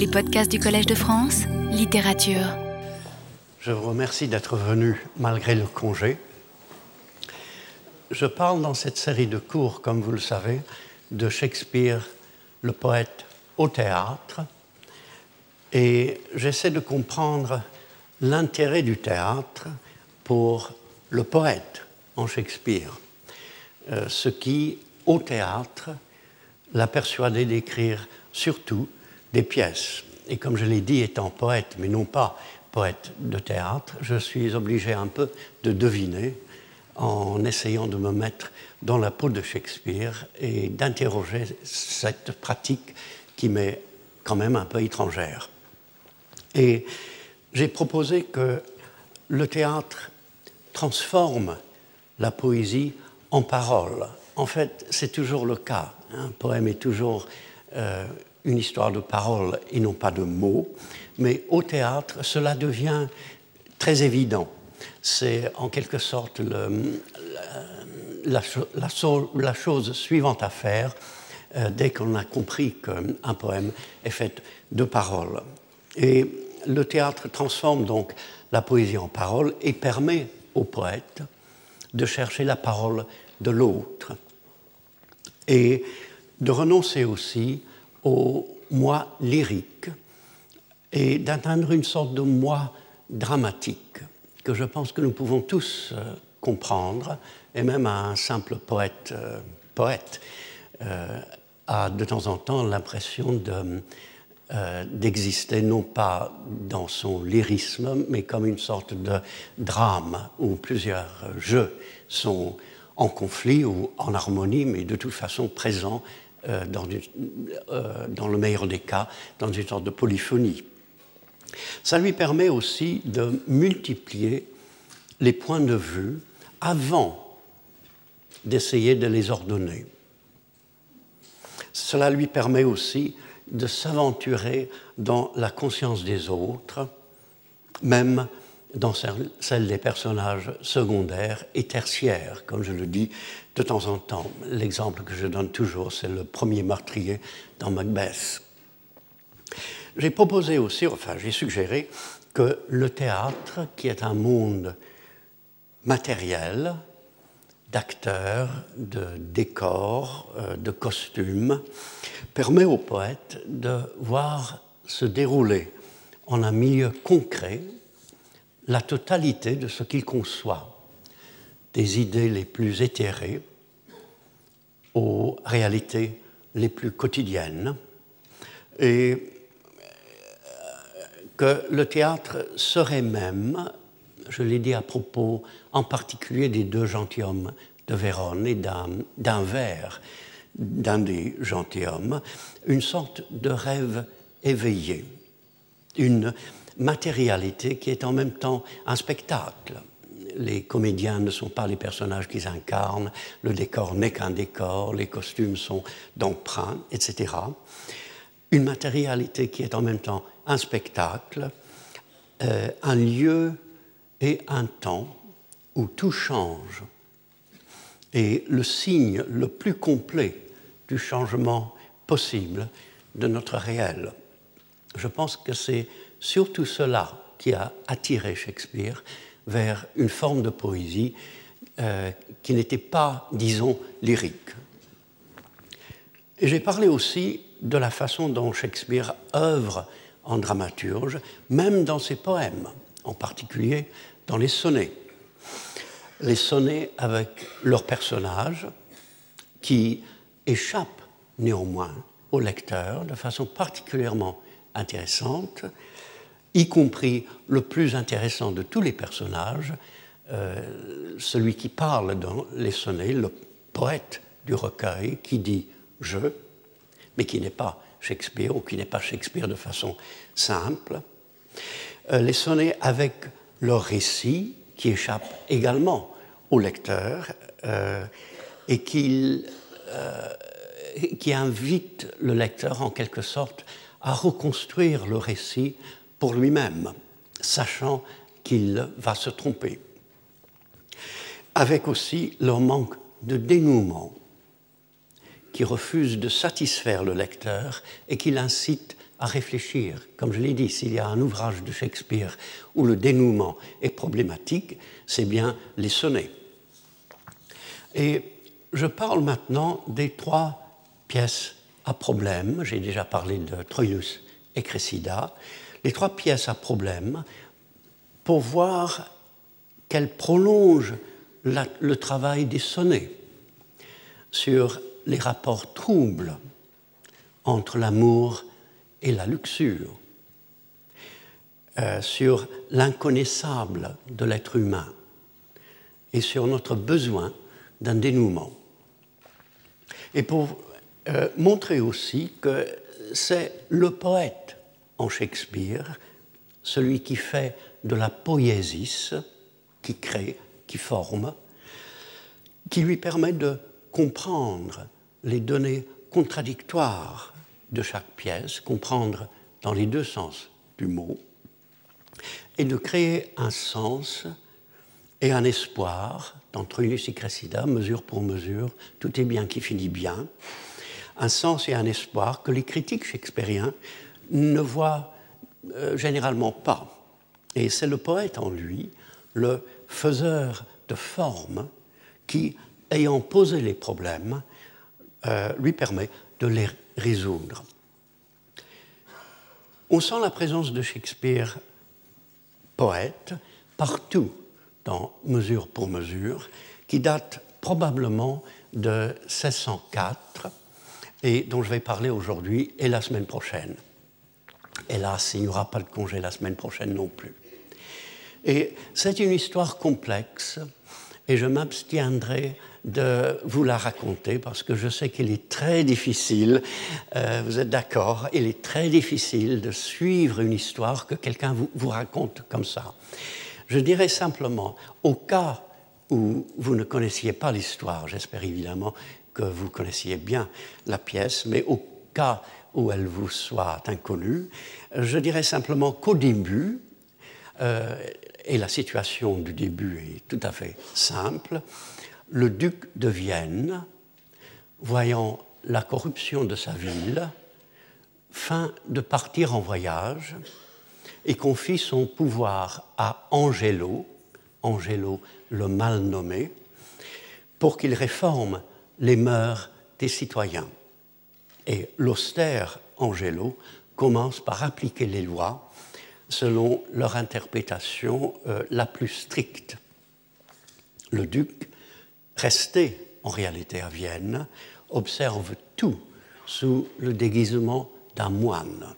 Les podcasts du Collège de France, littérature. Je vous remercie d'être venu malgré le congé. Je parle dans cette série de cours, comme vous le savez, de Shakespeare, le poète au théâtre, et j'essaie de comprendre l'intérêt du théâtre pour le poète en Shakespeare, euh, ce qui, au théâtre, l'a persuadé d'écrire surtout des pièces. Et comme je l'ai dit, étant poète, mais non pas poète de théâtre, je suis obligé un peu de deviner en essayant de me mettre dans la peau de Shakespeare et d'interroger cette pratique qui m'est quand même un peu étrangère. Et j'ai proposé que le théâtre transforme la poésie en parole. En fait, c'est toujours le cas. Un poème est toujours euh, une histoire de parole et non pas de mots. Mais au théâtre, cela devient très évident. C'est en quelque sorte la, chose suivante à faire euh, dès qu'on a compris qu'un poème est fait de paroles. Et le théâtre transforme donc la poésie en parole et permet au poète de chercher la parole de l'autre et de renoncer aussi au moi lyrique et d'atteindre une sorte de moi dramatique que je pense que nous pouvons tous euh, comprendre et même un simple poète, euh, poète euh, a de temps en temps l'impression de d'exister non pas dans son lyrisme, mais comme une sorte de drame où plusieurs jeux sont en conflit ou en harmonie, mais de toute façon présents euh, dans, euh, dans, le meilleur des cas, dans une sorte de polyphonie. Ça lui permet aussi de multiplier les points de vue avant d'essayer de les ordonner. Cela lui permet aussi de s'aventurer dans la conscience des autres, même dans celle des personnages secondaires et tertiaires, comme je le dis de temps en temps. L'exemple que je donne toujours, c'est le premier meurtrier dans Macbeth. J'ai proposé aussi, enfin j'ai suggéré, que le théâtre, qui est un monde matériel, d'acteurs, de décors, euh, de costumes, permet au poète de voir se dérouler en un milieu concret la totalité de ce qu'il conçoit, des idées les plus éthérées aux réalités les plus quotidiennes, et que le théâtre serait même, je l'ai dit à propos en particulier des deux gentilshommes de Vérone et d'un vers d'un des gentilshommes, une sorte de rêve éveillé, une matérialité qui est en même temps un spectacle. Les comédiens ne sont pas les personnages qu'ils incarnent, le décor n'est qu'un décor, les costumes sont d'emprunt, etc. Une matérialité qui est en même temps un spectacle, euh, un lieu et un temps où tout change. Et le signe le plus complet du changement possible de notre réel. Je pense que c'est surtout cela qui a attiré Shakespeare vers une forme de poésie euh, qui n'était pas, disons, lyrique. J'ai parlé aussi de la façon dont Shakespeare œuvre en dramaturge, même dans ses poèmes, en particulier dans les sonnets. Les sonnets avec leurs personnages qui échappent néanmoins au lecteur de façon particulièrement intéressante, y compris le plus intéressant de tous les personnages, euh, celui qui parle dans les sonnets, le poète du recueil, qui dit je, mais qui n'est pas Shakespeare ou qui n'est pas Shakespeare de façon simple. Euh, les sonnets avec leur récit, qui échappe également au lecteur euh, et qui, qui invite le lecteur en quelque sorte à reconstruire le récit pour lui-même, sachant qu'il va se tromper. Avec aussi leur manque de dénouement, qui refuse de satisfaire le lecteur et qui l'incite à réfléchir. Comme je l'ai dit, s'il y a un ouvrage de Shakespeare où le dénouement est problématique, c'est bien les sonnets. Et je parle maintenant des trois pièces à problème. J'ai déjà parlé de Troilus et Cressida. Les trois pièces à problème pour voir qu'elles prolongent le travail des sonnets sur les rapports troubles entre l'amour et la luxure, euh, sur l'inconnaissable de l'être humain et sur notre besoin d'un dénouement. Et pour euh, montrer aussi que c'est le poète en Shakespeare, celui qui fait de la poésis, qui crée, qui forme, qui lui permet de comprendre les données contradictoires de chaque pièce, comprendre dans les deux sens du mot, et de créer un sens et un espoir dans Trunus et Cressida, mesure pour mesure, tout est bien qui finit bien, un sens et un espoir que les critiques shakespeariens ne voient euh, généralement pas. Et c'est le poète en lui, le faiseur de formes, qui, ayant posé les problèmes, euh, lui permet de les résoudre. On sent la présence de Shakespeare, poète, partout dans Mesure pour mesure, qui date probablement de 1604 et dont je vais parler aujourd'hui et la semaine prochaine. Hélas, il n'y aura pas de congé la semaine prochaine non plus. Et c'est une histoire complexe et je m'abstiendrai de vous la raconter parce que je sais qu'il est très difficile, euh, vous êtes d'accord, il est très difficile de suivre une histoire que quelqu'un vous, raconte comme ça. Je dirais simplement, au cas où vous ne connaissiez pas l'histoire, j'espère évidemment que vous connaissiez bien la pièce, mais au cas où elle vous soit inconnue, je dirais simplement qu'au début, euh, et la situation du début est tout à fait simple, le duc de Vienne, voyant la corruption de sa ville, fin de partir en voyage et confie son pouvoir à Angelo, Angelo le mal nommé, pour qu'il réforme les mœurs des citoyens. Et l'austère Angelo commence par appliquer les lois selon leur interprétation euh, la plus stricte. Le duc resté en réalité à Vienne, observe tout sous le déguisement d'un moine.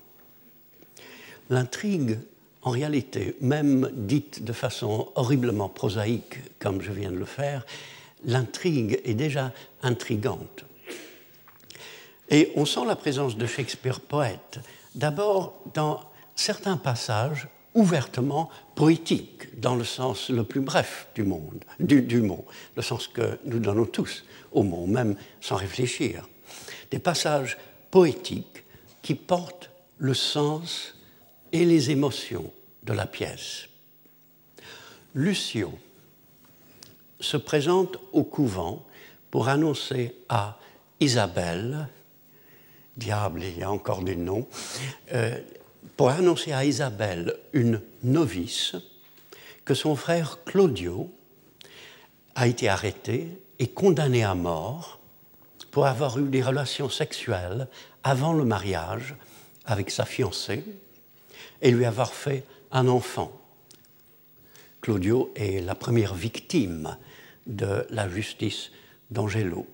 L'intrigue, en réalité, même dite de façon horriblement prosaïque, comme je viens de le faire, l'intrigue est déjà intrigante. Et on sent la présence de Shakespeare poète, d'abord dans certains passages ouvertement poétique, dans le sens le plus bref du, monde, du, mot, le sens que nous donnons tous au mot, même sans réfléchir. Des passages poétiques qui portent le sens et les émotions de la pièce. Lucio se présente au couvent pour annoncer à Isabelle, diable, il y a encore des noms, euh, pour annoncer à Isabelle, une novice, que son frère Claudio a été arrêté et condamné à mort pour avoir eu des relations sexuelles avant le mariage avec sa fiancée et lui avoir fait un enfant. Claudio est la première victime de la justice d'Angelo.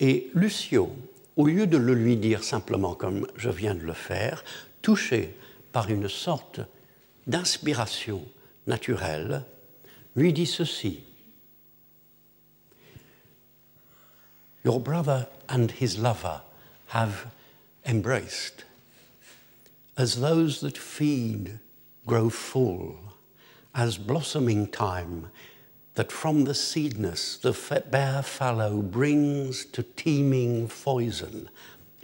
Et Lucio, au lieu de le lui dire simplement comme je viens de le faire, touché par une sorte d'inspiration naturelle, lui dit ceci. Your brother and his lover have embraced, as those that feed grow full, as blossoming time that from the seedness the bare fallow brings to teeming foison,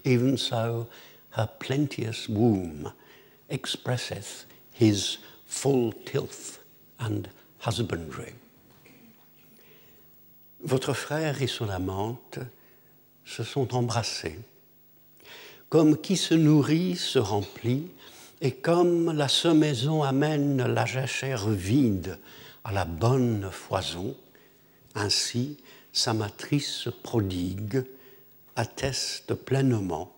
even so her plenteous womb expresseth his full tilth and husbandry. Votre frère et son amante se sont embrassés, comme qui se nourrit se remplit, et comme la semaison amène la jachère vide à la bonne foison, ainsi sa matrice prodigue atteste pleinement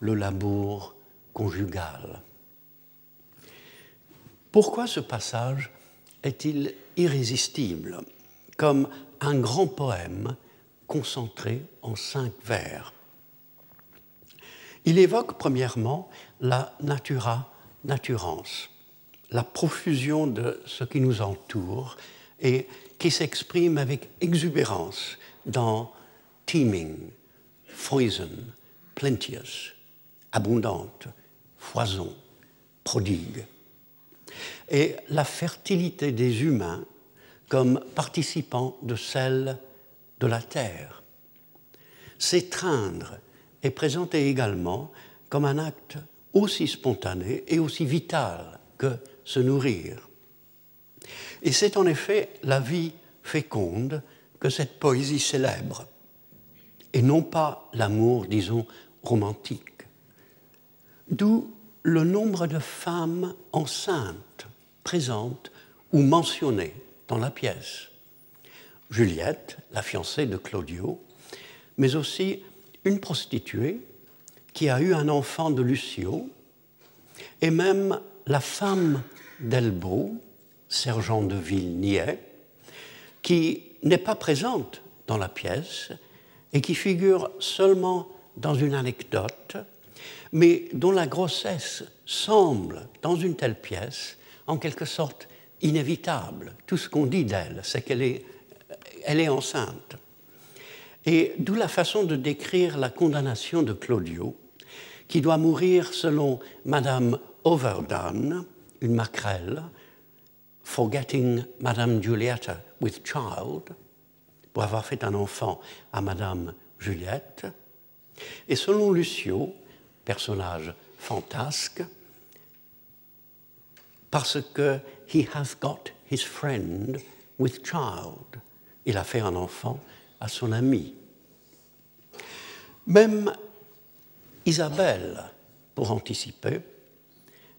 le labour conjugal. Pourquoi ce passage est-il irrésistible, comme un grand poème concentré en cinq vers. Il évoque premièrement la natura naturans, la profusion de ce qui nous entoure et qui s'exprime avec exubérance dans teeming, foison, plenteous, abondante, foison, prodigue. Et la fertilité des humains comme participants de celle de la terre. S'étreindre est présenté également comme un acte aussi spontané et aussi vital que se nourrir. Et c'est en effet la vie féconde que cette poésie célèbre, et non pas l'amour, disons, romantique. D'où le nombre de femmes enceintes présentes ou mentionnées dans la pièce. Juliette, la fiancée de Claudio, mais aussi une prostituée qui a eu un enfant de Lucio, et même la femme d'Elbeau, sergent de ville niais, qui n'est pas présente dans la pièce et qui figure seulement dans une anecdote, mais dont la grossesse semble, dans une telle pièce, en quelque sorte inévitable. Tout ce qu'on dit d'elle, c'est qu'elle est, est enceinte. Et d'où la façon de décrire la condamnation de Claudio, qui doit mourir selon Madame Overdone, une maquerelle, forgetting Madame Julietta with child, pour avoir fait un enfant à Madame Juliette. Et selon Lucio, personnage fantasque, parce que he has got his friend with child. Il a fait un enfant à son ami. Même Isabelle, pour anticiper,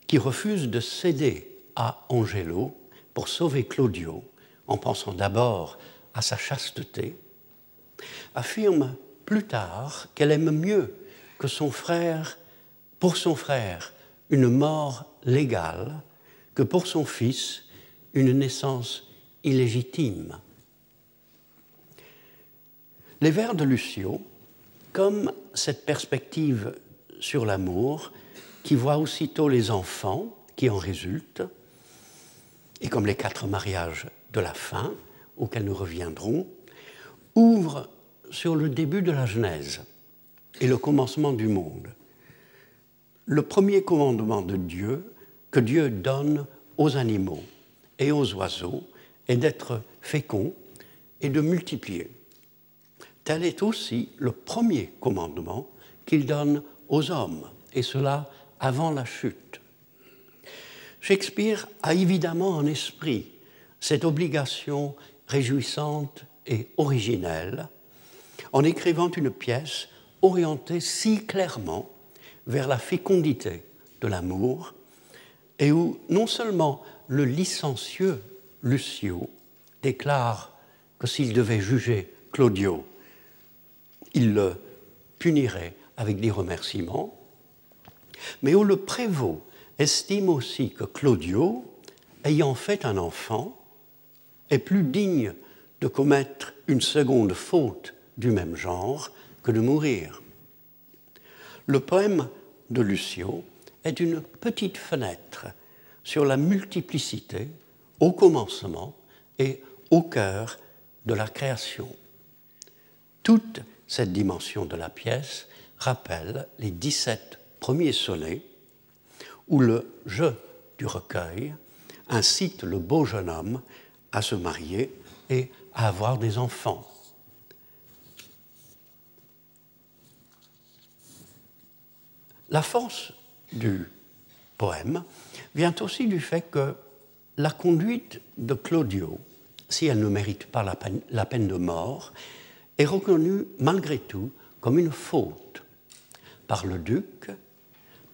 qui refuse de céder à Angelo pour sauver Claudio, en pensant d'abord à sa chasteté, affirme plus tard qu'elle aime mieux que son frère, pour son frère, une mort légale, que pour son fils, une naissance illégitime. Les vers de Lucio, comme cette perspective sur l'amour, qui voit aussitôt les enfants qui en résultent, et comme les quatre mariages de la fin, auxquels nous reviendrons, ouvrent sur le début de la Genèse et le commencement du monde. Le premier commandement de Dieu que Dieu donne aux animaux et aux oiseaux est d'être féconds et de multiplier. Tel est aussi le premier commandement qu'il donne aux hommes, et cela avant la chute. Shakespeare a évidemment en esprit cette obligation réjouissante et originelle en écrivant une pièce orientée si clairement vers la fécondité de l'amour et où non seulement le licencieux Lucio déclare que s'il devait juger Claudio, il le punirait avec des remerciements, mais où le prévôt estime aussi que Claudio, ayant fait un enfant, est plus digne de commettre une seconde faute du même genre que de mourir. Le poème de Lucio est une petite fenêtre sur la multiplicité au commencement et au cœur de la création. Toute cette dimension de la pièce rappelle les 17 premiers sonnets où le jeu du recueil incite le beau jeune homme à se marier et à avoir des enfants. La force du poème vient aussi du fait que la conduite de Claudio, si elle ne mérite pas la peine de mort, est reconnue malgré tout comme une faute, par le duc,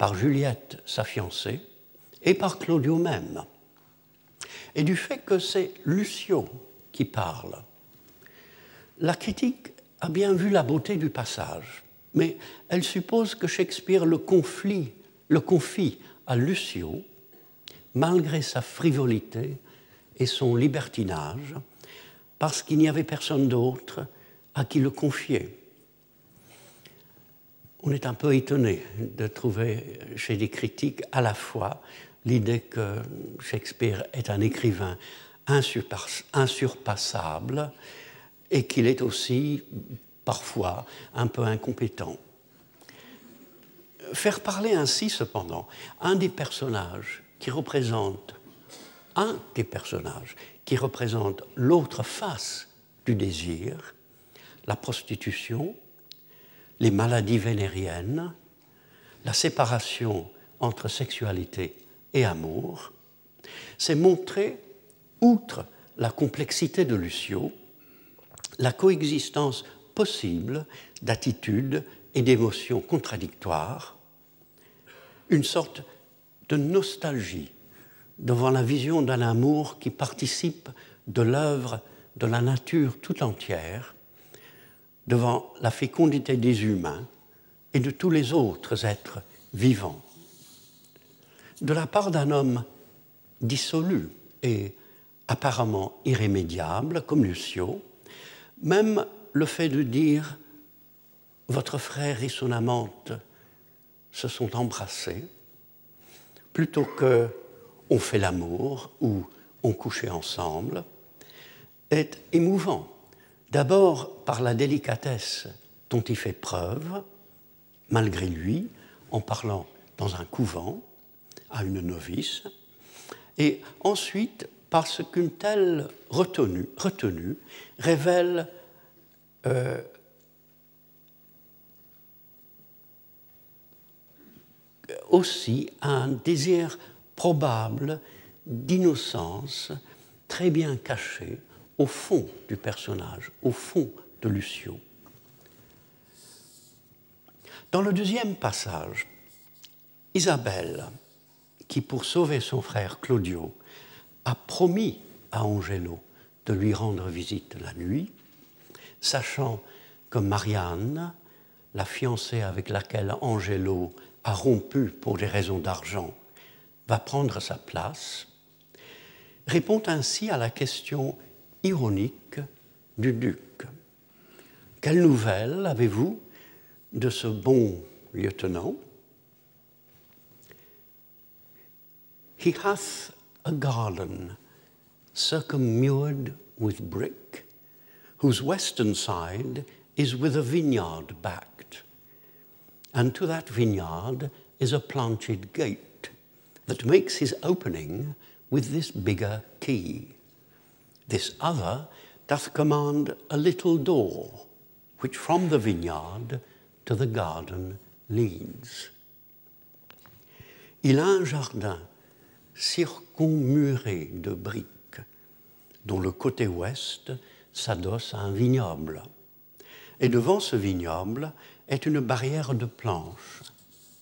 par Juliette, sa fiancée, et par Claudio même, et du fait que c'est Lucio qui parle. La critique a bien vu la beauté du passage, mais elle suppose que Shakespeare le, le confie à Lucio, malgré sa frivolité et son libertinage, parce qu'il n'y avait personne d'autre à qui le confier. On est un peu étonné de trouver chez les critiques à la fois l'idée que Shakespeare est un écrivain insurpassable et qu'il est aussi parfois un peu incompétent. Faire parler ainsi, cependant, un des personnages qui représente un des personnages qui représente l'autre face du désir, la prostitution, les maladies vénériennes, la séparation entre sexualité et amour, c'est montrer, outre la complexité de Lucio, la coexistence possible d'attitudes et d'émotions contradictoires, une sorte de nostalgie devant la vision d'un amour qui participe de l'œuvre de la nature tout entière, devant la fécondité des humains et de tous les autres êtres vivants. De la part d'un homme dissolu et apparemment irrémédiable comme Lucio, même le fait de dire votre frère et son amante se sont embrassés, plutôt que on fait l'amour ou on couchait ensemble, est émouvant. D'abord par la délicatesse dont il fait preuve, malgré lui, en parlant dans un couvent à une novice, et ensuite parce qu'une telle retenue, révèle euh, aussi un désir probable d'innocence très bien caché au fond du personnage, au fond de Lucio. Dans le deuxième passage, Isabelle, qui pour sauver son frère Claudio a promis à Angelo de lui rendre visite la nuit, sachant que Marianne, la fiancée avec laquelle Angelo a rompu pour des raisons d'argent, va prendre sa place, répond ainsi à la question ironique du duc. Quelle nouvelle avez-vous de ce bon lieutenant He hath a garden circummured with brick, whose western side is with a vineyard backed, and to that vineyard is a planted gate that makes his opening with this bigger key. This other doth command a little door, which from the vineyard to the garden leads. Il a un jardin circonmuré de briques, dont le côté ouest s'adosse à un vignoble. Et devant ce vignoble est une barrière de planches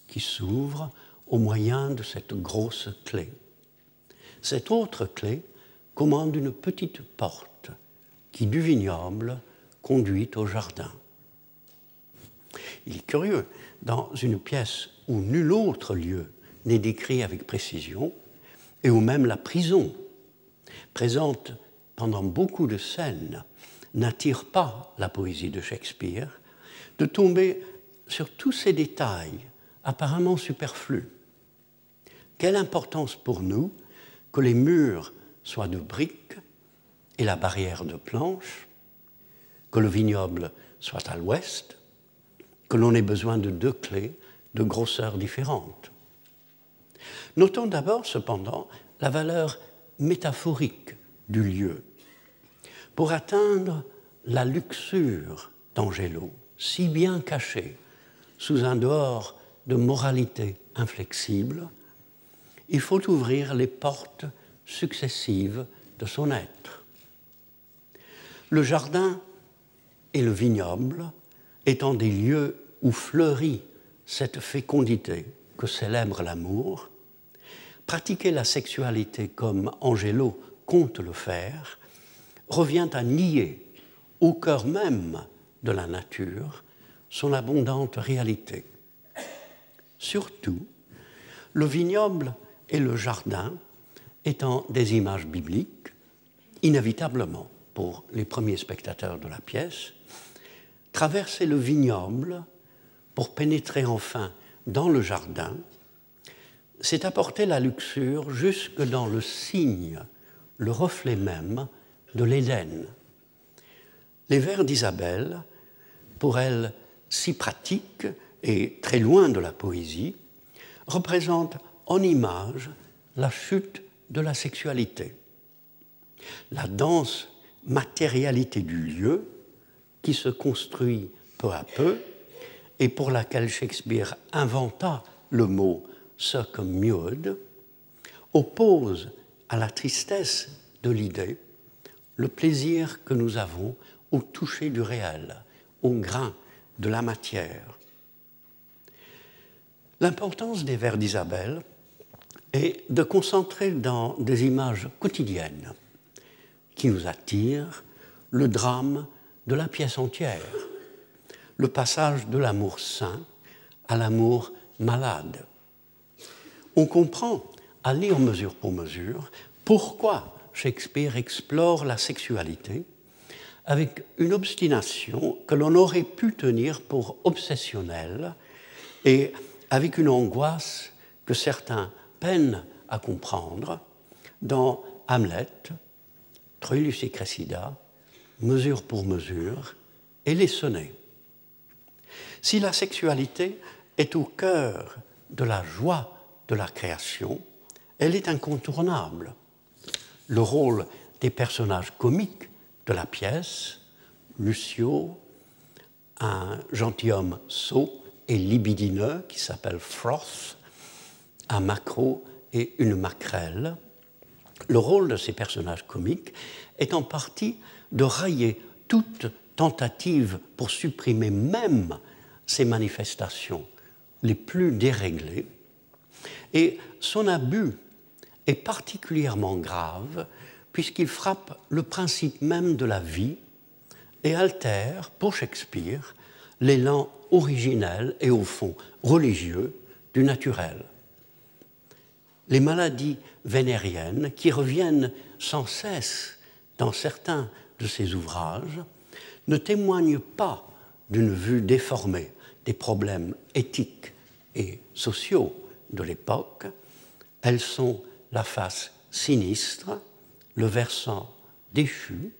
qui s'ouvre au moyen de cette grosse clé. Cette autre clé commande une petite porte qui, du vignoble, conduit au jardin. Il est curieux, dans une pièce où nul autre lieu n'est décrit avec précision, et où même la prison, présente pendant beaucoup de scènes, n'attire pas la poésie de Shakespeare, de tomber sur tous ces détails apparemment superflus. Quelle importance pour nous que les murs soient de briques et la barrière de planches, que le vignoble soit à l'ouest, que l'on ait besoin de deux clés de grosseurs différentes. Notons d'abord, cependant, la valeur métaphorique du lieu. Pour atteindre la luxure d'Angelo, si bien cachée sous un dehors de moralité inflexible, il faut ouvrir les portes successives de son être. Le jardin et le vignoble étant des lieux où fleurit cette fécondité que célèbre l'amour, pratiquer la sexualité comme Angelo compte le faire, revient à nier au cœur même de la nature son abondante réalité. Surtout, le vignoble et le jardin étant des images bibliques, inévitablement pour les premiers spectateurs de la pièce, traverser le vignoble pour pénétrer enfin dans le jardin, c'est apporter la luxure jusque dans le signe, le reflet même de l'Éden. Les vers d'Isabelle, pour elle si pratiques et très loin de la poésie, représentent en image la chute de la sexualité, la dense matérialité du lieu qui se construit peu à peu et pour laquelle Shakespeare inventa le mot circummude, oppose à la tristesse de l'idée le plaisir que nous avons au toucher du réel, au grain de la matière. L'importance des vers d'Isabelle est de concentrer dans des images quotidiennes qui nous attirent le drame de la pièce entière, le passage de l'amour sain à l'amour malade. On comprend, à lire mesure pour mesure, pourquoi Shakespeare explore la sexualité avec une obstination que l'on aurait pu tenir pour obsessionnelle et avec une angoisse que certains peinent à comprendre dans Hamlet, Troilus et Cressida, mesure pour mesure, et les sonnets. Si la sexualité est au cœur de la joie de la création, elle est incontournable. Le rôle des personnages comiques de la pièce, Lucio, un gentilhomme sot et libidineux qui s'appelle Froth, un macro et une maquerelle, le rôle de ces personnages comiques est en partie de railler toute tentative pour supprimer même ces manifestations les plus déréglées. Et son abus est particulièrement grave puisqu'il frappe le principe même de la vie et altère, pour Shakespeare, l'élan originel et au fond religieux du naturel. Les maladies vénériennes qui reviennent sans cesse dans certains de ses ouvrages ne témoignent pas d'une vue déformée des problèmes éthiques et sociaux de l'époque, elles sont la face sinistre, le versant déchu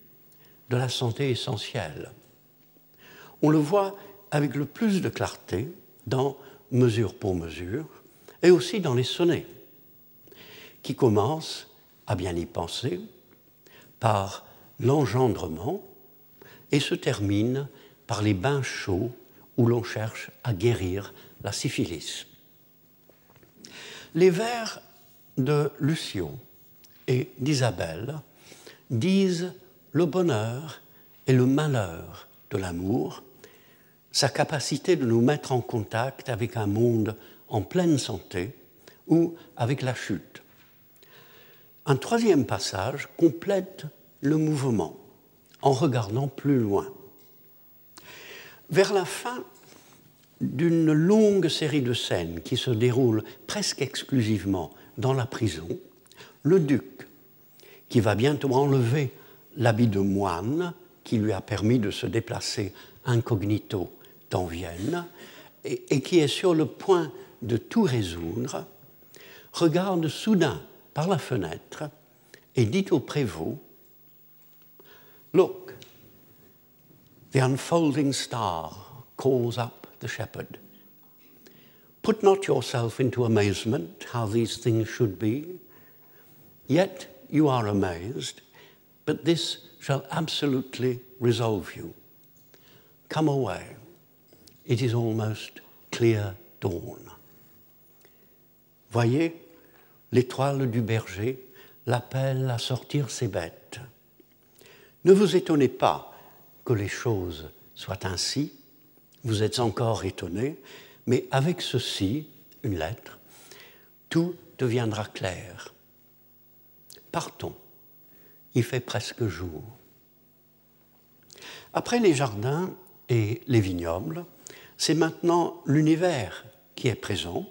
de la santé essentielle. On le voit avec le plus de clarté dans Mesure pour mesure et aussi dans les sonnets, qui commencent, à bien y penser, par l'engendrement et se terminent par les bains chauds où l'on cherche à guérir la syphilis. Les vers de Lucio et d'Isabelle disent le bonheur et le malheur de l'amour, sa capacité de nous mettre en contact avec un monde en pleine santé ou avec la chute. Un troisième passage complète le mouvement en regardant plus loin. Vers la fin d'une longue série de scènes qui se déroulent presque exclusivement dans la prison, le duc, qui va bientôt enlever l'habit de moine qui lui a permis de se déplacer incognito dans Vienne et, et qui est sur le point de tout résoudre, regarde soudain par la fenêtre et dit au prévôt Look, the unfolding star calls up the shepherd. Put not yourself into amazement how these things should be. Yet you are amazed, but this shall absolutely resolve you. Come away. It is almost clear dawn. Voyez, l'étoile du berger l'appelle à sortir ses bêtes. Ne vous étonnez pas que les choses soient ainsi, vous êtes encore étonné, Mais avec ceci, une lettre, tout deviendra clair. Partons. Il fait presque jour. Après les jardins et les vignobles, c'est maintenant l'univers qui est présent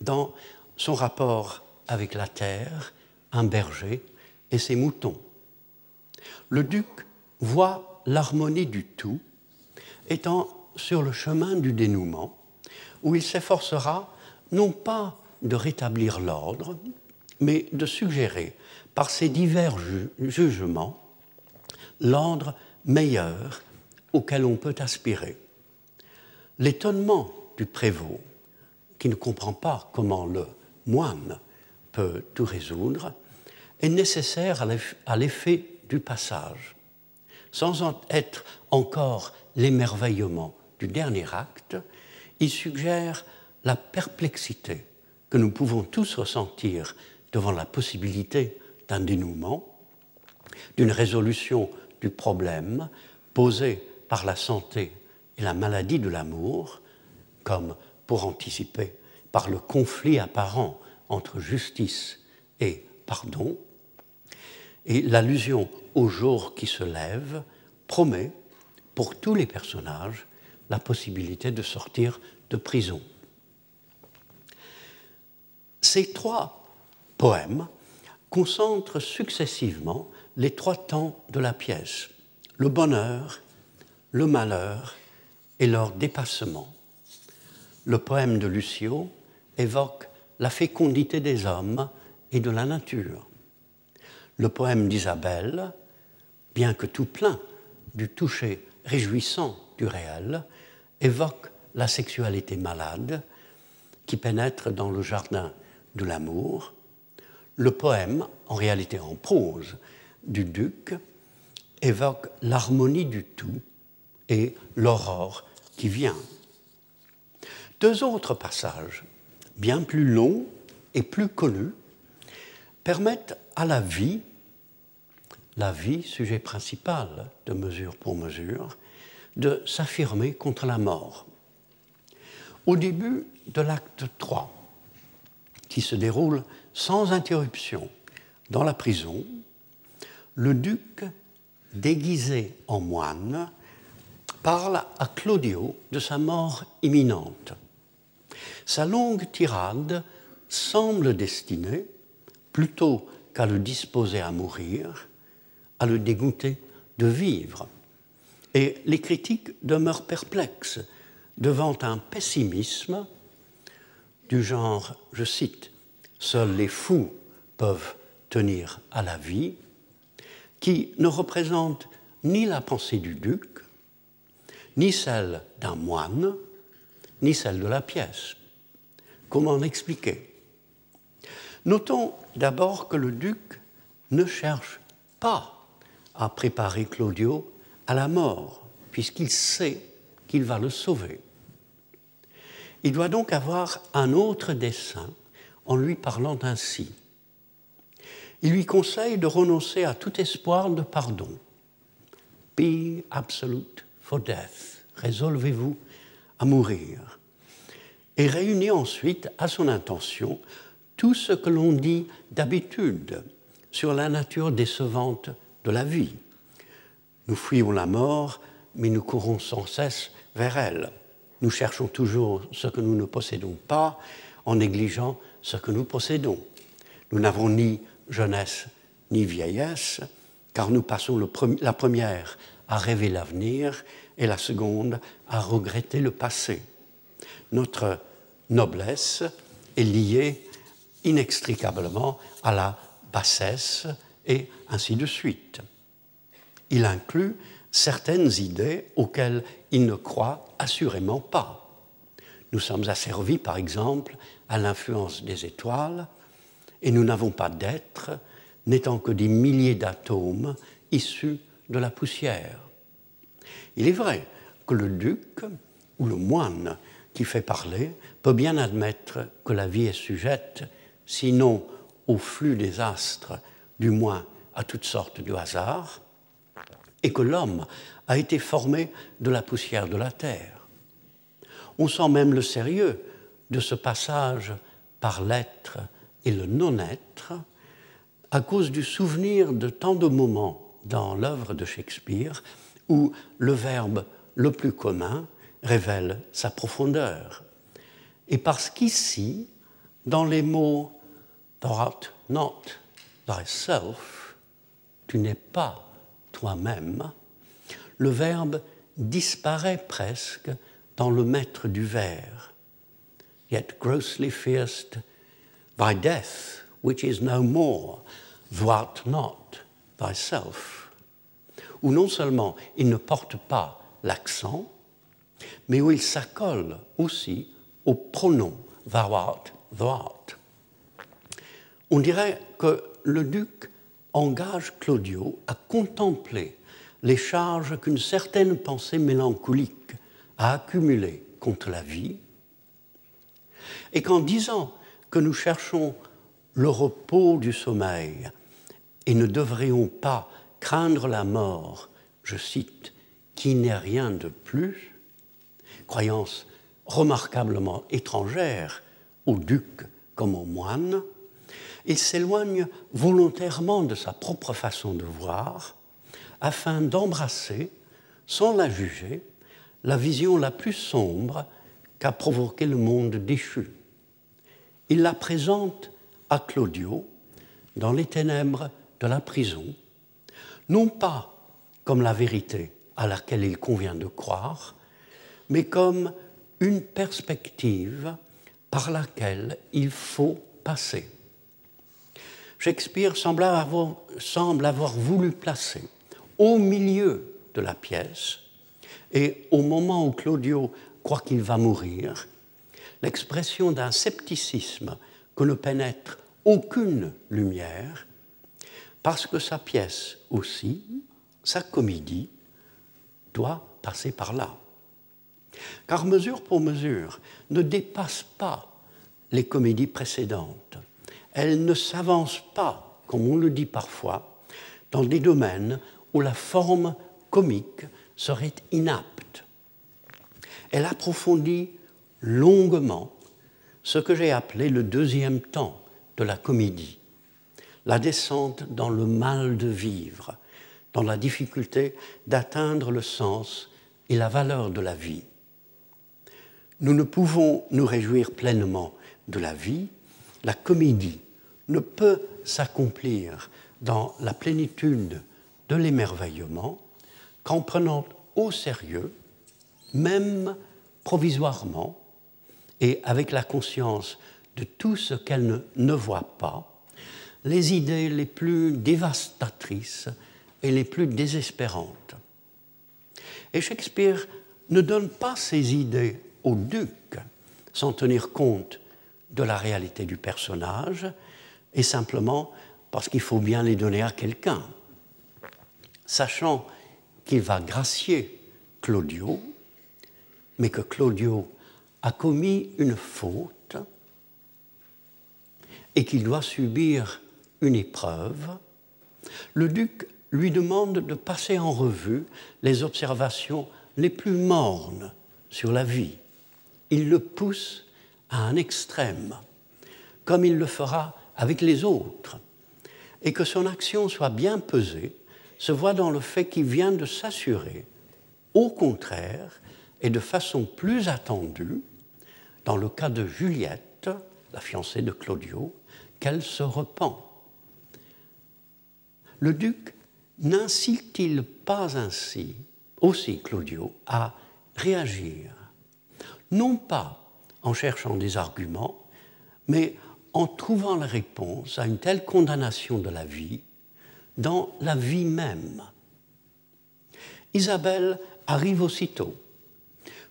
dans son rapport avec la terre, un berger et ses moutons. Le duc voit l'harmonie du tout étant sur le chemin du dénouement, où il s'efforcera non pas de rétablir l'ordre, mais de suggérer par ses divers jugements l'ordre meilleur auquel on peut aspirer. L'étonnement du prévôt, qui ne comprend pas comment le moine peut tout résoudre, est nécessaire à l'effet du passage. Sans en être encore l'émerveillement du dernier acte, il suggère la perplexité que nous pouvons tous ressentir devant la possibilité d'un dénouement, d'une résolution du problème posé par la santé et la maladie de l'amour, comme pour anticiper par le conflit apparent entre justice et pardon, et l'allusion au jour qui se lève promet pour tous les personnages la possibilité de sortir de prison. Ces trois poèmes concentrent successivement les trois temps de la pièce, le bonheur, le malheur et leur dépassement. Le poème de Lucio évoque la fécondité des hommes et de la nature. Le poème d'Isabelle, bien que tout plein du toucher réjouissant du réel, évoque la sexualité malade qui pénètre dans le jardin de l'amour. Le poème, en réalité en prose, du duc, évoque l'harmonie du tout et l'aurore qui vient. Deux autres passages, bien plus longs et plus connus, permettent à la vie, la vie, sujet principal de mesure pour mesure, de s'affirmer contre la mort. Au début de l'acte 3, qui se déroule sans interruption dans la prison, le duc, déguisé en moine, parle à Claudio de sa mort imminente. Sa longue tirade semble destinée, plutôt qu'à le disposer à mourir, à le dégoûter de vivre. Et les critiques demeurent perplexes devant un pessimisme du genre, je cite, Seuls les fous peuvent tenir à la vie, qui ne représente ni la pensée du duc, ni celle d'un moine, ni celle de la pièce. Comment l'expliquer Notons d'abord que le duc ne cherche pas à préparer Claudio à la mort, puisqu'il sait qu'il va le sauver. Il doit donc avoir un autre dessein en lui parlant ainsi. Il lui conseille de renoncer à tout espoir de pardon. Be absolute for death. Résolvez-vous à mourir. Et réunit ensuite à son intention tout ce que l'on dit d'habitude sur la nature décevante de la vie. Nous fuyons la mort, mais nous courons sans cesse vers elle. Nous cherchons toujours ce que nous ne possédons pas en négligeant ce que nous possédons. Nous n'avons ni jeunesse ni vieillesse, car nous passons la première à rêver l'avenir et la seconde à regretter le passé. Notre noblesse est liée inextricablement à la bassesse et ainsi de suite. Il inclut certaines idées auxquelles il ne croit assurément pas. Nous sommes asservis, par exemple, à l'influence des étoiles, et nous n'avons pas d'être, n'étant que des milliers d'atomes issus de la poussière. Il est vrai que le duc ou le moine qui fait parler peut bien admettre que la vie est sujette, sinon au flux des astres, du moins à toutes sortes de hasards, et que l'homme a été formé de la poussière de la terre. On sent même le sérieux de ce passage par l'être et le non-être à cause du souvenir de tant de moments dans l'œuvre de Shakespeare où le verbe le plus commun révèle sa profondeur. Et parce qu'ici, dans les mots Thou not thyself, tu n'es pas toi-même, le verbe disparaît presque dans le maître du vers. Yet grossly fearst by death, which is no more, thou art not thyself. Où non seulement il ne porte pas l'accent, mais où il s'accole aussi au pronom thou art. On dirait que le duc engage Claudio à contempler les charges qu'une certaine pensée mélancolique a accumulées contre la vie, et qu'en disant que nous cherchons le repos du sommeil et ne devrions pas craindre la mort, je cite, qui n'est rien de plus, croyance remarquablement étrangère au duc comme au moine, il s'éloigne volontairement de sa propre façon de voir afin d'embrasser, sans la juger, la vision la plus sombre qu'a provoqué le monde déchu. Il la présente à Claudio dans les ténèbres de la prison, non pas comme la vérité à laquelle il convient de croire, mais comme une perspective par laquelle il faut passer. Shakespeare semble avoir, voulu placer au milieu de la pièce et au moment où Claudio croit qu'il va mourir, l'expression d'un scepticisme que ne pénètre aucune lumière, parce que sa pièce aussi, sa comédie, doit passer par là. Car mesure pour mesure ne dépasse pas les comédies précédentes elle ne s'avance pas, comme on le dit parfois, dans des domaines où la forme comique serait inapte. Elle approfondit longuement ce que j'ai appelé le deuxième temps de la comédie, la descente dans le mal de vivre, dans la difficulté d'atteindre le sens et la valeur de la vie. Nous ne pouvons nous réjouir pleinement de la vie, la comédie ne peut s'accomplir dans la plénitude de l'émerveillement qu'en prenant au sérieux, même provisoirement, et avec la conscience de tout ce qu'elle ne, ne, voit pas, les idées les plus dévastatrices et les plus désespérantes. Et Shakespeare ne donne pas ses idées au duc sans tenir compte de la réalité du personnage, et simplement parce qu'il faut bien les donner à quelqu'un. Sachant qu'il va gracier Claudio, mais que Claudio a commis une faute et qu'il doit subir une épreuve, le duc lui demande de passer en revue les observations les plus mornes sur la vie. Il le pousse à un extrême, comme il le fera avec les autres, et que son action soit bien pesée, se voit dans le fait qu'il vient de s'assurer, au contraire, et de façon plus attendue, dans le cas de Juliette, la fiancée de Claudio, qu'elle se repent. Le duc n'incite-t-il pas ainsi aussi Claudio à réagir, non pas en cherchant des arguments, mais en trouvant la réponse à une telle condamnation de la vie dans la vie même. Isabelle arrive aussitôt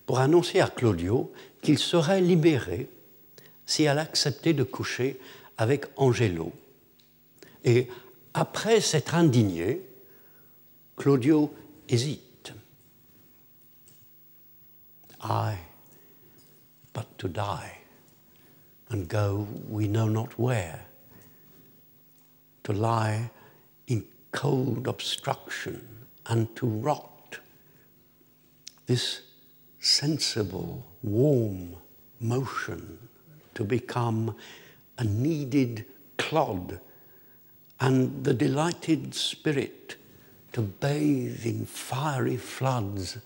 pour annoncer à Claudio qu'il serait libéré si elle acceptait de coucher avec Angelo. Après s'être indigné, Claudio hésite. I, but to die and go we know not where, to lie in cold obstruction and to rot. This sensible, warm motion to become a kneaded clod, and the delighted spirit to bathe in fiery floods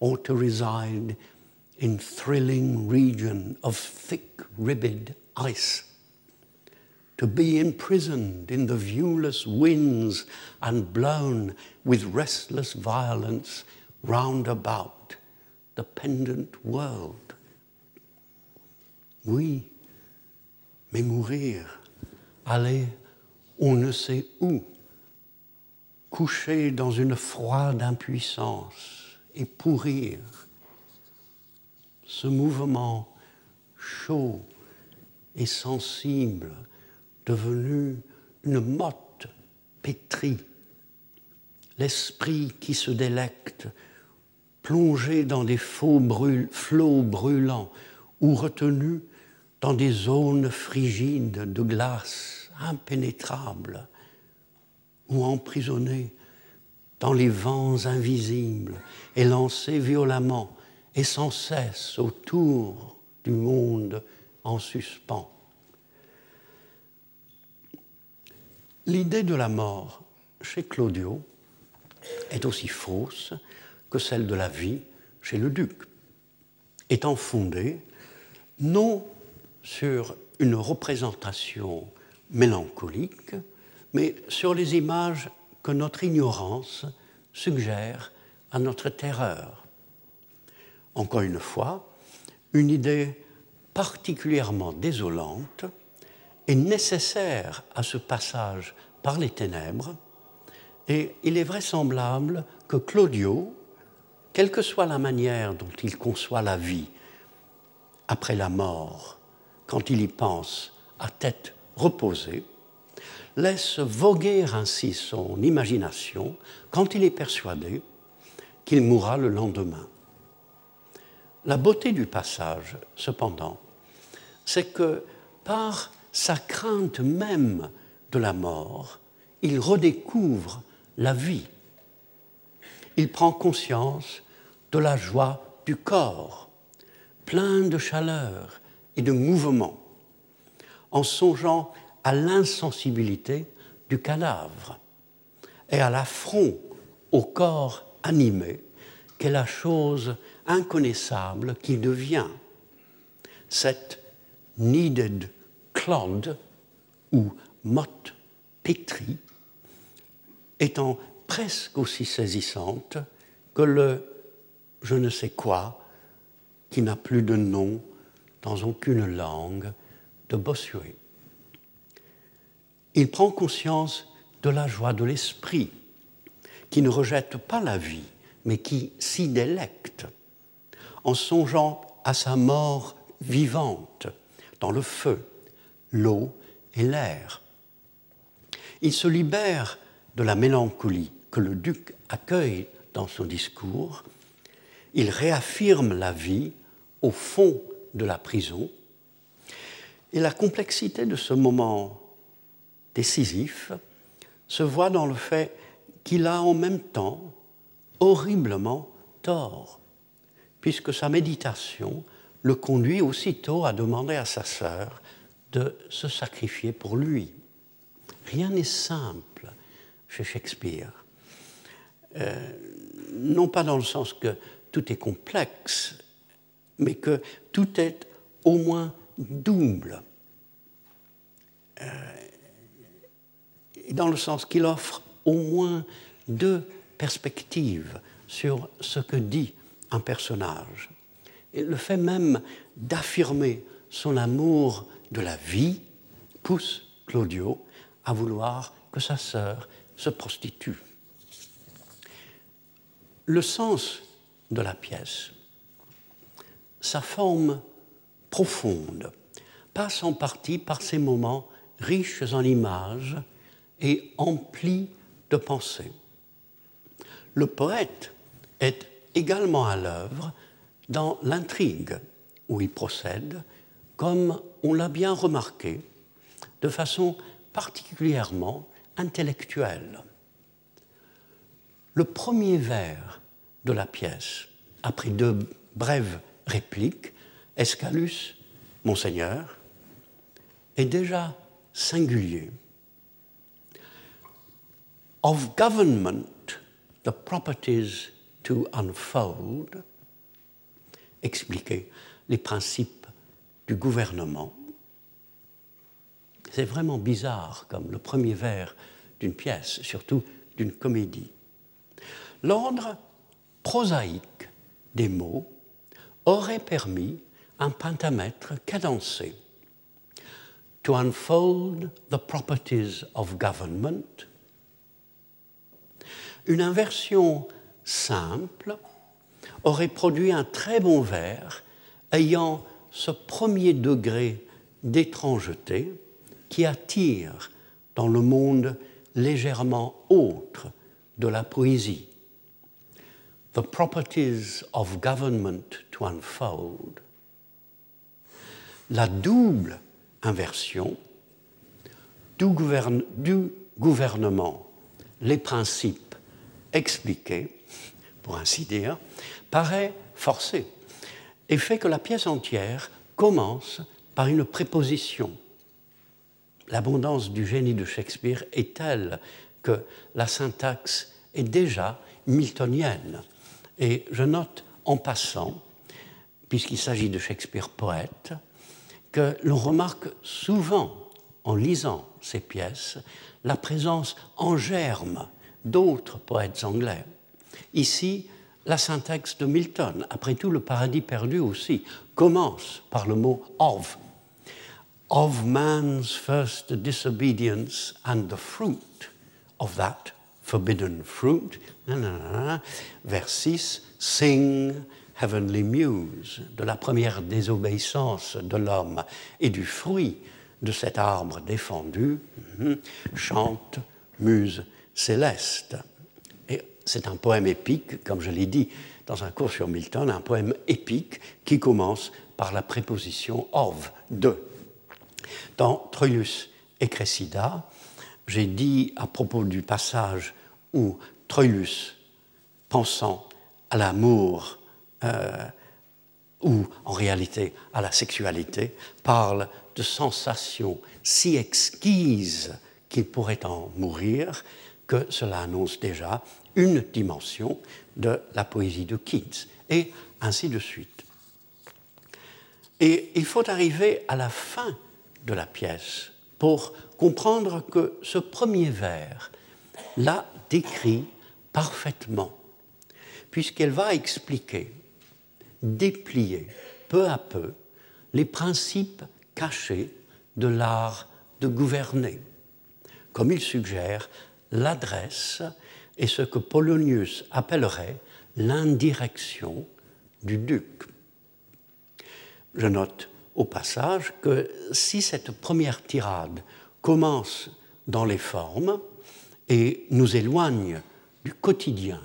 or to reside in thrilling region of thick ribbed ice to be imprisoned in the viewless winds and blown with restless violence round about the pendant world. Oui, mais mourir, aller on ne sait où, coucher dans une froide impuissance et pourrir. Ce mouvement chaud et sensible devenu une motte pétrie, l'esprit qui se délecte, plongé dans des faux flots brûlants ou retenu dans des zones frigides de glace impénétrables, ou emprisonné dans les vents invisibles et lancé violemment et sans cesse autour du monde en suspens. L'idée de la mort chez Claudio est aussi fausse que celle de la vie chez le duc, étant fondée non sur une représentation mélancolique, mais sur les images que notre ignorance suggère à notre terreur. Encore une fois, une idée particulièrement désolante est nécessaire à ce passage par les ténèbres, et il est vraisemblable que Claudio, quelle que soit la manière dont il conçoit la vie après la mort, quand il y pense à tête reposée, laisse voguer ainsi son imagination quand il est persuadé qu'il mourra le lendemain. La beauté du passage, cependant, c'est que par sa crainte même de la mort, il redécouvre la vie. Il prend conscience de la joie du corps, plein de chaleur et de mouvement, en songeant à l'insensibilité du cadavre et à l'affront au corps animé qu'est la chose inconnaissable qui devient cette needed clod ou motte pétrie, étant presque aussi saisissante que le je ne sais quoi qui n'a plus de nom dans aucune langue de Bossuet. Il prend conscience de la joie de l'esprit, qui ne rejette pas la vie, mais qui s'y délecte, en songeant à sa mort vivante dans le feu, l'eau et l'air. Il se libère de la mélancolie que le duc accueille dans son discours. Il réaffirme la vie au fond de la prison. Et la complexité de ce moment décisif se voit dans le fait qu'il a en même temps horriblement tort, puisque sa méditation le conduit aussitôt à demander à sa sœur de se sacrifier pour lui. Rien n'est simple chez Shakespeare. Euh, non pas dans le sens que tout est complexe, mais que tout est au moins double. Euh, dans le sens qu'il offre au moins deux perspectives sur ce que dit un personnage. Et le fait même d'affirmer son amour de la vie pousse Claudio à vouloir que sa sœur se prostitue. Le sens de la pièce, sa forme profonde, passe en partie par ces moments riches en images et emplis de pensées. Le poète est également à l'œuvre dans l'intrigue où il procède comme on l'a bien remarqué, de façon particulièrement intellectuelle. Le premier vers de la pièce, après deux brève réplique, Escalus, Monseigneur, est déjà singulier. Of government, the properties to unfold, expliquer les principes du gouvernement. C'est vraiment bizarre comme le premier vers d'une pièce, surtout d'une comédie. L'ordre prosaïque des mots aurait permis un pentamètre cadencé. To unfold the properties of government. Une inversion simple aurait produit un très bon vers ayant ce premier degré d'étrangeté qui attire dans le monde légèrement autre de la poésie. The properties of government to unfold. La double inversion du, gouvernement, les principes expliqués, pour ainsi dire, paraît forcée et fait que la pièce entière commence par une préposition l'abondance du génie de Shakespeare est telle que la syntaxe est déjà miltonienne. Et je note en passant, puisqu'il s'agit de Shakespeare poète, que l'on remarque souvent, en lisant ces pièces, la présence en germe d'autres poètes anglais. Ici, la syntaxe de Milton, après tout le paradis perdu aussi, commence par le mot of, of man's first disobedience and the fruit of that forbidden fruit. Vers 6, sing heavenly muse, de la première désobéissance de l'homme et du fruit de cet arbre défendu, mhm, chante muse céleste. Et c'est un poème épique, comme je l'ai dit dans un cours sur Milton, un poème épique qui commence par la préposition of, de. Dans Troilus et Cressida, j'ai dit à propos du passage où Troilus, pensant à l'amour, euh, ou en réalité à la sexualité, parle de sensations si exquises qu'il pourrait en mourir, que cela annonce déjà une dimension de la poésie de Keats, et ainsi de suite. Et il faut arriver à la fin de la pièce pour comprendre que ce premier vers l'a décrit parfaitement, puisqu'elle va expliquer, déplier peu à peu les principes cachés de l'art de gouverner. Comme il suggère, l'adresse est ce que Polonius appellerait l'indirection du duc. Je note au passage que si cette première tirade commence dans les formes et nous éloigne du quotidien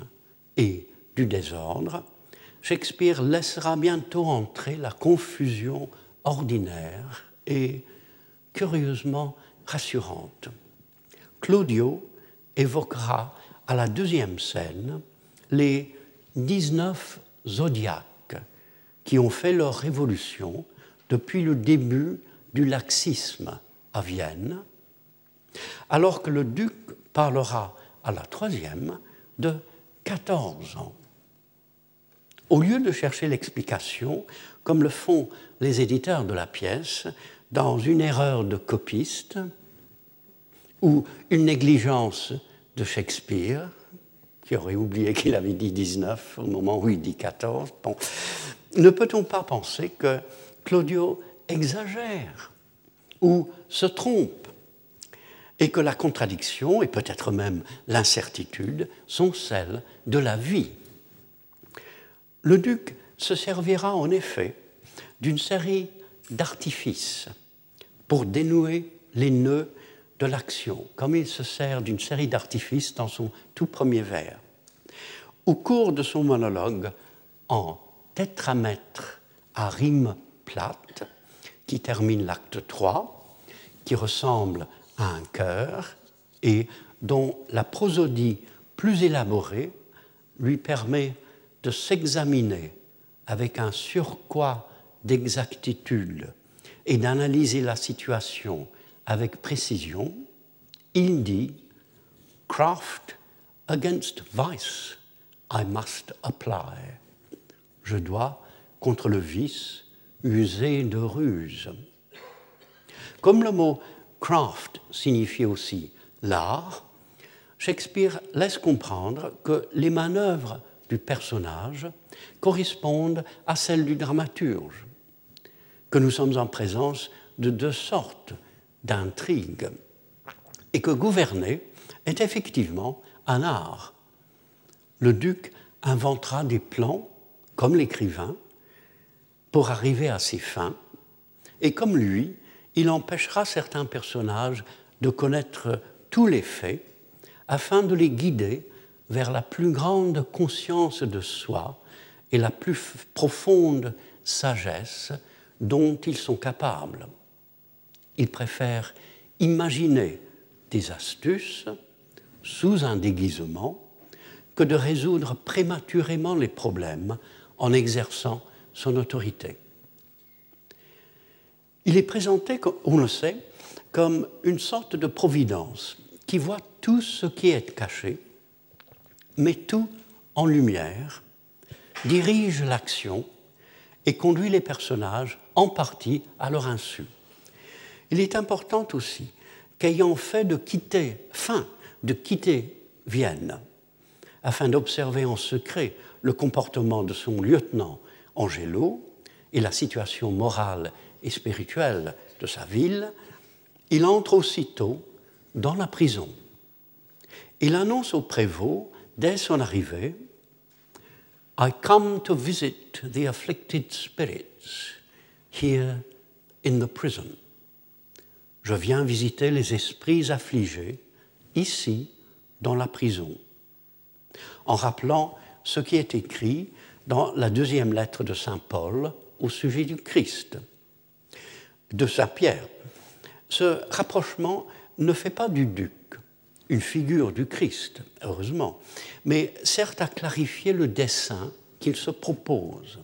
et du désordre, Shakespeare laissera bientôt entrer la confusion ordinaire et curieusement rassurante. Claudio évoquera à la deuxième scène les 19 zodiaques qui ont fait leur révolution depuis le début du laxisme à Vienne, alors que le duc parlera à la troisième de 14 ans. Au lieu de chercher l'explication, comme le font les éditeurs de la pièce, dans une erreur de copiste ou une négligence de Shakespeare, qui aurait oublié qu'il avait dit 19 au moment où il dit 14, bon, ne peut-on pas penser que Claudio exagère ou se trompe et que la contradiction et peut-être même l'incertitude sont celles de la vie? Le duc se servira en effet d'une série d'artifices pour dénouer les nœuds de l'action, comme il se sert d'une série d'artifices dans son tout premier vers. Au cours de son monologue en tétramètre à rime plate, qui termine l'acte 3, qui ressemble à un chœur et dont la prosodie plus élaborée lui permet de s'examiner avec un surcroît d'exactitude et d'analyser la situation avec précision, il dit Craft against vice, I must apply. Je dois, contre le vice, user de ruse. Comme le mot craft signifie aussi l'art, Shakespeare laisse comprendre que les manœuvres du personnage correspondent à celles du dramaturge, que nous sommes en présence de deux sortes d'intrigues, et que gouverner est effectivement un art. Le duc inventera des plans, comme l'écrivain, pour arriver à ses fins, et comme lui, il empêchera certains personnages de connaître tous les faits afin de les guider vers la plus grande conscience de soi et la plus profonde sagesse dont ils sont capables. Ils préfèrent imaginer des astuces sous un déguisement que de résoudre prématurément les problèmes en exerçant son autorité. Il est présenté, on le sait, comme une sorte de providence qui voit tout ce qui est caché, met tout en lumière, dirige l'action et conduit les personnages en partie à leur insu. Il est important aussi qu'ayant fait de quitter, fin de quitter Vienne, afin d'observer en secret le comportement de son lieutenant Angelo et la situation morale et spirituelle de sa ville, il entre aussitôt dans la prison. Il annonce au prévôt, dès son arrivée, I come to visit the afflicted spirits here in the prison. Je viens visiter les esprits affligés ici dans la prison, en rappelant ce qui est écrit dans la deuxième lettre de Saint Paul au sujet du Christ, de Saint Pierre. Ce rapprochement ne fait pas du duc une figure du Christ, heureusement, mais sert à clarifier le dessein qu'il se propose.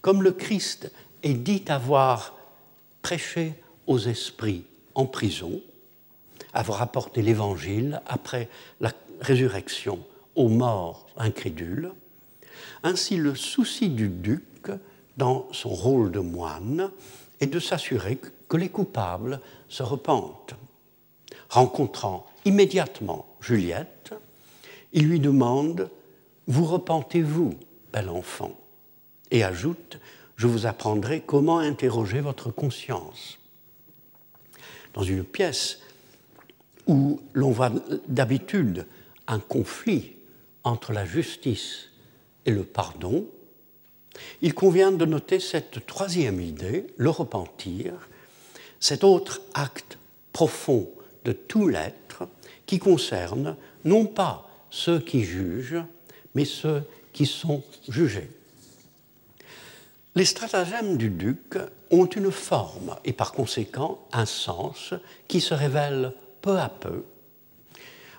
Comme le Christ est dit avoir prêché aux esprits en prison, avoir apporté l'Évangile après la résurrection aux morts incrédules, ainsi le souci du duc, dans son rôle de moine, est de s'assurer que les coupables se repentent. Rencontrant immédiatement Juliette, il lui demande Vous repentez-vous, bel enfant? Et ajoute Je vous apprendrai comment interroger votre conscience. Dans une pièce où l'on voit d'habitude un conflit entre la justice et le pardon, il convient de noter cette troisième idée, le repentir, cet autre acte profond de tout l'être qui concerne non pas ceux qui jugent, mais ceux qui sont jugés. Les stratagèmes du duc ont une forme et par conséquent un sens qui se révèle peu à peu.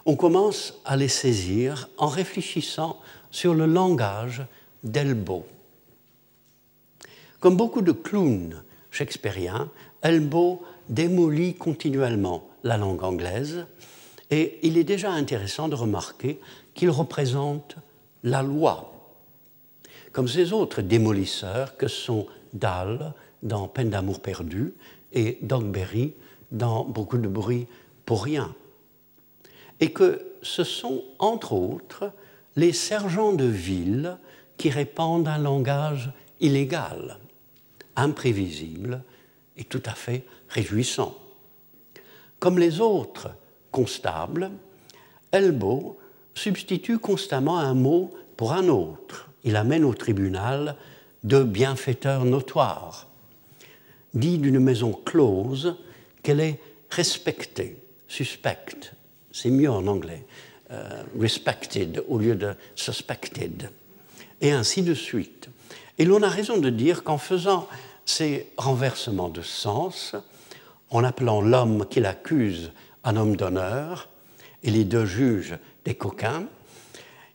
On commence à les saisir en réfléchissant sur le langage d'Elbo. Comme beaucoup de clowns shakespeariens, Elbo démolit continuellement la langue anglaise et il est déjà intéressant de remarquer qu'il représente la loi, comme ces autres démolisseurs que sont Dahl dans Peine d'amour perdu et Dogberry dans Beaucoup de bruit pour rien. Et que ce sont, entre autres, les sergents de ville qui répandent un langage illégal, imprévisible et tout à fait réjouissant. Comme les autres constables, Elbow substitue constamment un mot pour un autre. Il amène au tribunal de bienfaiteurs notoires, dit d'une maison close qu'elle est respectée, suspecte, c'est mieux en anglais, euh, respected au lieu de suspected, et ainsi de suite. Et l'on a raison de dire qu'en faisant ces renversements de sens, en appelant l'homme qui l'accuse un homme d'honneur et les deux juges des coquins,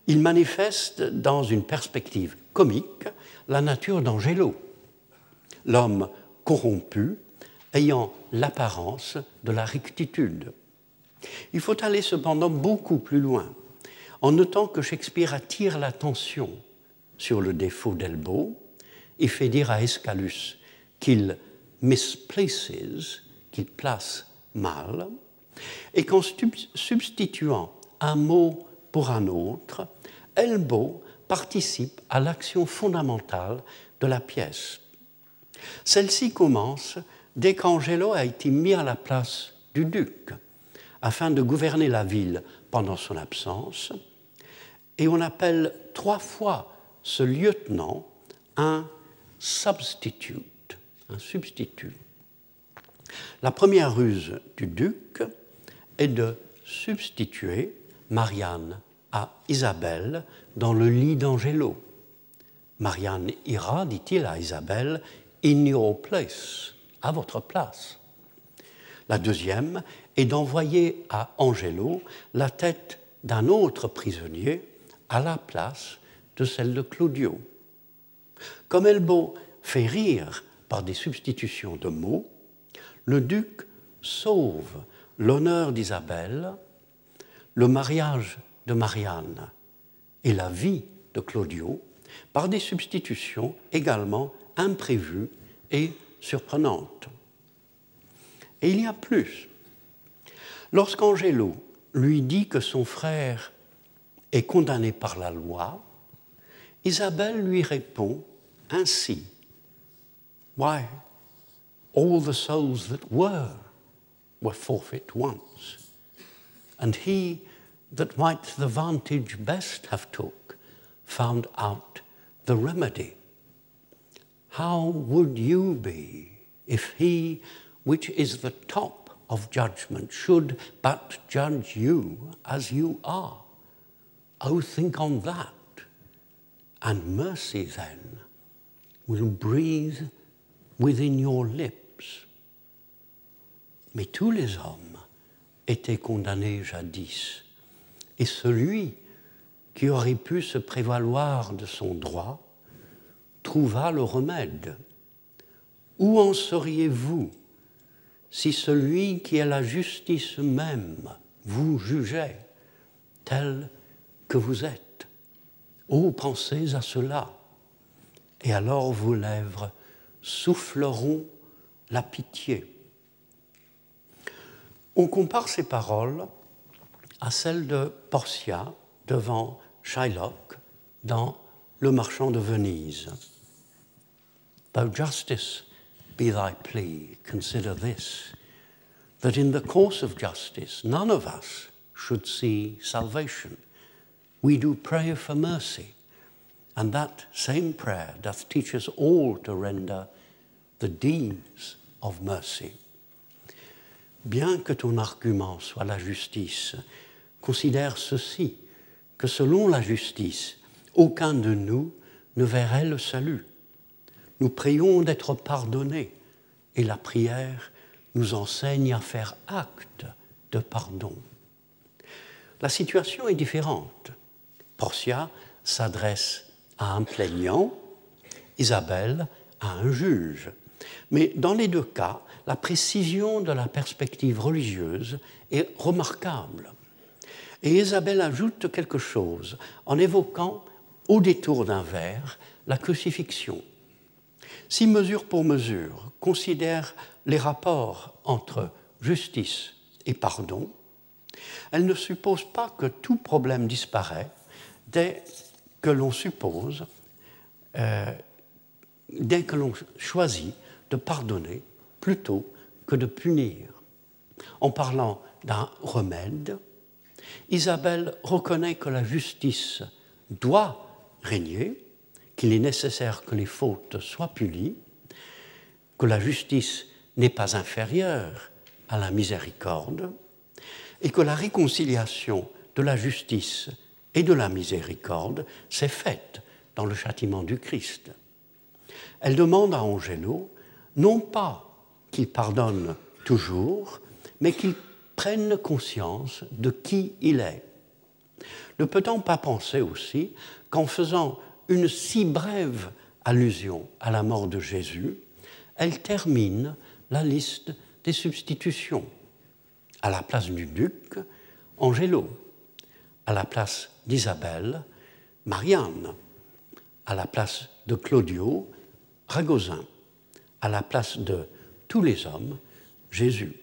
Il manifeste dans une perspective comique la nature d'Angelo, l'homme corrompu ayant l'apparence de la rectitude. Il faut aller cependant beaucoup plus loin, en notant que Shakespeare attire l'attention sur le défaut d'Elbo et fait dire à Escalus qu'il misplaces, qu'il place mal, et qu'en substituant un mot pour un autre, Elbo participe à l'action fondamentale de la pièce. Celle-ci commence dès qu'Angelo a été mis à la place du duc afin de gouverner la ville pendant son absence, et on appelle trois fois ce lieutenant un substitute, un substitut. La première ruse du duc est de substituer Marianne à Isabelle dans le lit d'Angelo. Marianne ira, dit-il à Isabelle, in your place, à votre place. La deuxième est d'envoyer à Angelo la tête d'un autre prisonnier à la place de celle de Claudio. Comme Elbo fait rire par des substitutions de mots, le duc sauve l'honneur d'Isabelle, le mariage de Marianne et la vie de Claudio par des substitutions également imprévues et surprenantes. Et il y a plus. Lorsqu'Angelo lui dit que son frère est condamné par la loi, Isabelle lui répond ainsi Why, all the souls that were were forfeit once, and he that might the vantage best have took found out the remedy. How would you be if he which is the top of judgment should but judge you as you are? Oh, think on that. And mercy then will breathe within your lips. Mais tous les hommes étaient condamnés jadis et celui qui aurait pu se prévaloir de son droit trouva le remède. Où en seriez-vous si celui qui est la justice même vous jugeait tel que vous êtes? Oh, pensez à cela, et alors vos lèvres souffleront la pitié. On compare ces paroles à celle de Portia devant Shylock dans Le Marchand de Venise. Though justice be thy plea, consider this, that in the course of justice none of us should see salvation. We do pray for mercy, and that same prayer doth teach us all to render the deeds of mercy. Bien que ton argument soit la justice, considère ceci, que selon la justice, aucun de nous ne verrait le salut. Nous prions d'être pardonnés et la prière nous enseigne à faire acte de pardon. La situation est différente. Portia s'adresse à un plaignant, Isabelle à un juge. Mais dans les deux cas, la précision de la perspective religieuse est remarquable. Et Isabelle ajoute quelque chose en évoquant, au détour d'un vers, la crucifixion. Si mesure pour mesure considère les rapports entre justice et pardon, elle ne suppose pas que tout problème disparaît dès que l'on suppose, euh, dès que l'on choisit de pardonner plutôt que de punir. En parlant d'un remède, Isabelle reconnaît que la justice doit régner, qu'il est nécessaire que les fautes soient punies, que la justice n'est pas inférieure à la miséricorde, et que la réconciliation de la justice et de la miséricorde s'est faite dans le châtiment du Christ. Elle demande à Angelo non pas qu'il pardonne toujours, mais qu'il prenne conscience de qui il est. Ne peut-on pas penser aussi qu'en faisant une si brève allusion à la mort de Jésus, elle termine la liste des substitutions? À la place du duc, Angelo. À la place d'Isabelle, Marianne. À la place de Claudio, Ragosin. À la place de tous les hommes, Jésus.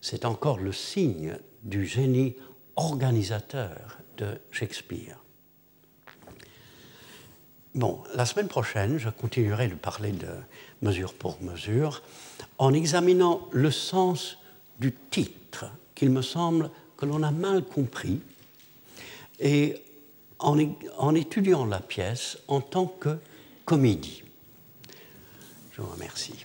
C'est encore le signe du génie organisateur de Shakespeare. Bon, la semaine prochaine, je continuerai de parler de mesure pour mesure en examinant le sens du titre, qu'il me semble que l'on a mal compris, et en, étudiant la pièce en tant que comédie. Je vous remercie.